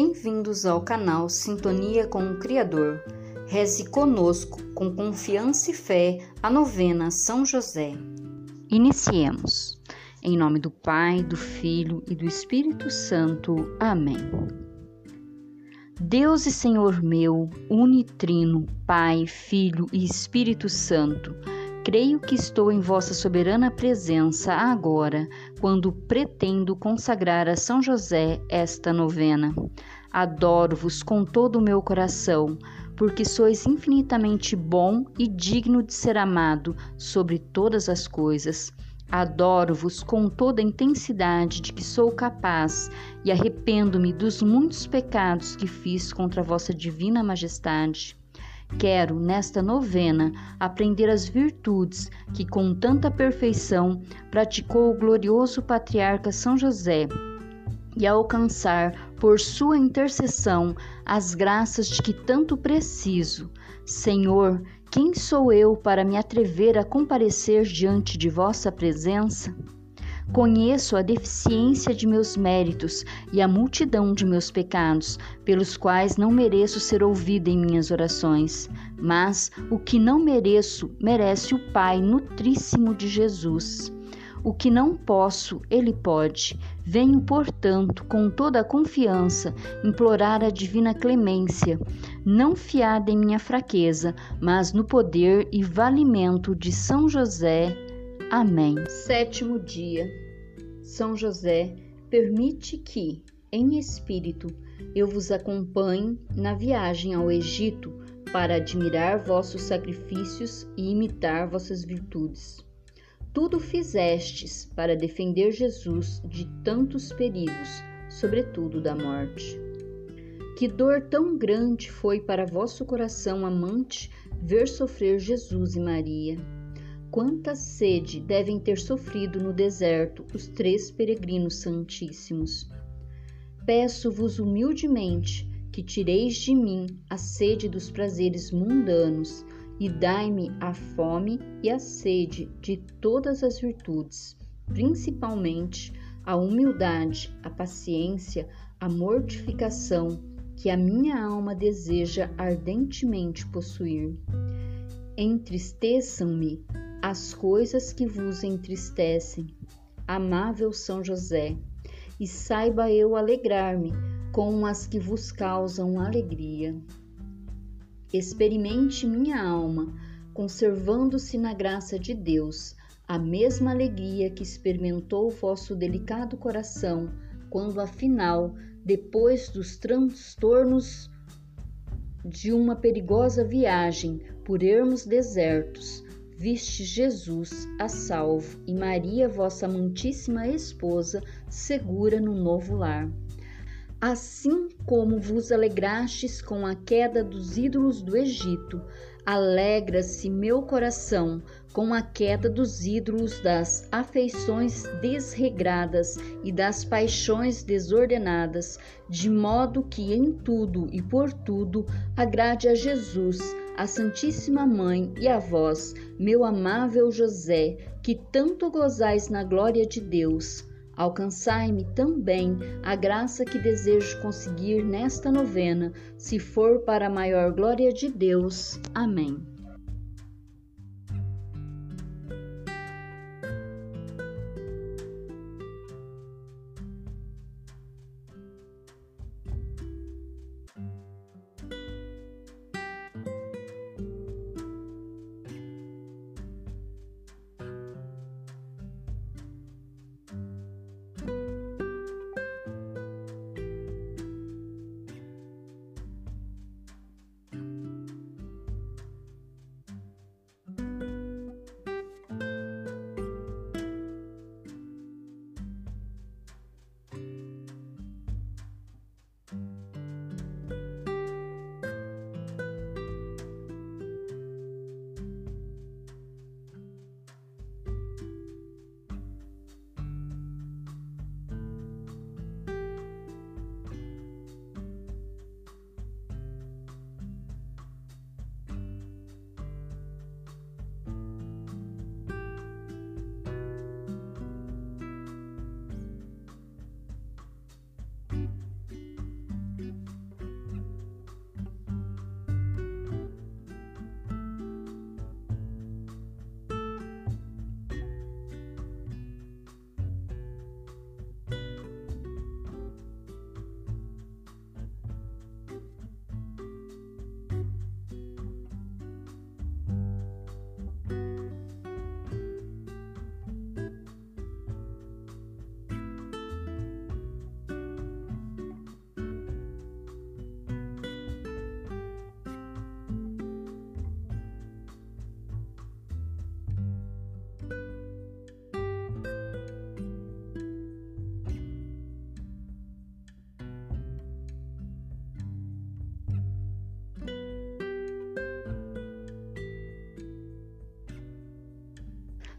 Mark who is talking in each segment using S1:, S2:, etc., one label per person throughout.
S1: Bem-vindos ao canal Sintonia com o Criador. Reze conosco, com confiança e fé, a novena São José. Iniciemos. Em nome do Pai, do Filho e do Espírito Santo. Amém. Deus e Senhor meu, unitrino, Pai, Filho e Espírito Santo, creio que estou em vossa soberana presença agora, quando pretendo consagrar a São José esta novena. Adoro-vos com todo o meu coração, porque sois infinitamente bom e digno de ser amado sobre todas as coisas. Adoro-vos com toda a intensidade de que sou capaz e arrependo-me dos muitos pecados que fiz contra vossa divina majestade. Quero, nesta novena, aprender as virtudes que, com tanta perfeição, praticou o glorioso patriarca São José e alcançar, por sua intercessão, as graças de que tanto preciso. Senhor, quem sou eu para me atrever a comparecer diante de vossa presença? Conheço a deficiência de meus méritos e a multidão de meus pecados, pelos quais não mereço ser ouvida em minhas orações. Mas o que não mereço, merece o Pai nutríssimo de Jesus. O que não posso, Ele pode. Venho, portanto, com toda a confiança, implorar a divina clemência, não fiada em minha fraqueza, mas no poder e valimento de São José Amém. Sétimo dia. São José, permite que, em espírito, eu vos acompanhe na viagem ao Egito para admirar vossos sacrifícios e imitar vossas virtudes. Tudo fizestes para defender Jesus de tantos perigos, sobretudo da morte. Que dor tão grande foi para vosso coração amante ver sofrer Jesus e Maria Quanta sede devem ter sofrido no deserto os três peregrinos santíssimos. Peço-vos humildemente que tireis de mim a sede dos prazeres mundanos e dai-me a fome e a sede de todas as virtudes, principalmente a humildade, a paciência, a mortificação que a minha alma deseja ardentemente possuir. Entristeçam-me as coisas que vos entristecem, amável São José, e saiba eu alegrar-me com as que vos causam alegria. Experimente minha alma, conservando-se na graça de Deus, a mesma alegria que experimentou vosso delicado coração, quando afinal, depois dos transtornos de uma perigosa viagem por ermos desertos, viste Jesus a salvo e Maria, vossa amantíssima esposa, segura no novo lar. Assim como vos alegrastes com a queda dos ídolos do Egito, alegra-se meu coração com a queda dos ídolos das afeições desregradas e das paixões desordenadas, de modo que em tudo e por tudo agrade a Jesus a Santíssima Mãe e a vós, meu amável José, que tanto gozais na glória de Deus. Alcançai-me também a graça que desejo conseguir nesta novena, se for para a maior glória de Deus. Amém.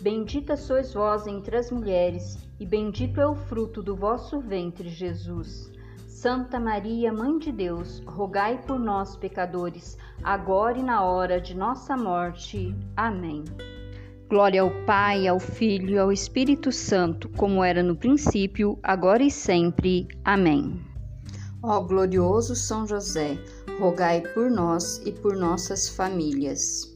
S1: Bendita sois vós entre as mulheres, e bendito é o fruto do vosso ventre, Jesus. Santa Maria, Mãe de Deus, rogai por nós, pecadores, agora e na hora de nossa morte. Amém. Glória ao Pai, ao Filho e ao Espírito Santo, como era no princípio, agora e sempre. Amém. Ó glorioso São José, rogai por nós e por nossas famílias.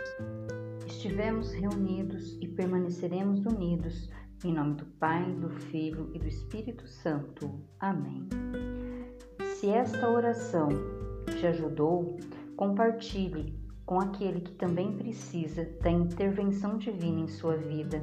S1: Estivemos reunidos e permaneceremos unidos, em nome do Pai, do Filho e do Espírito Santo. Amém. Se esta oração te ajudou, compartilhe com aquele que também precisa da intervenção divina em sua vida.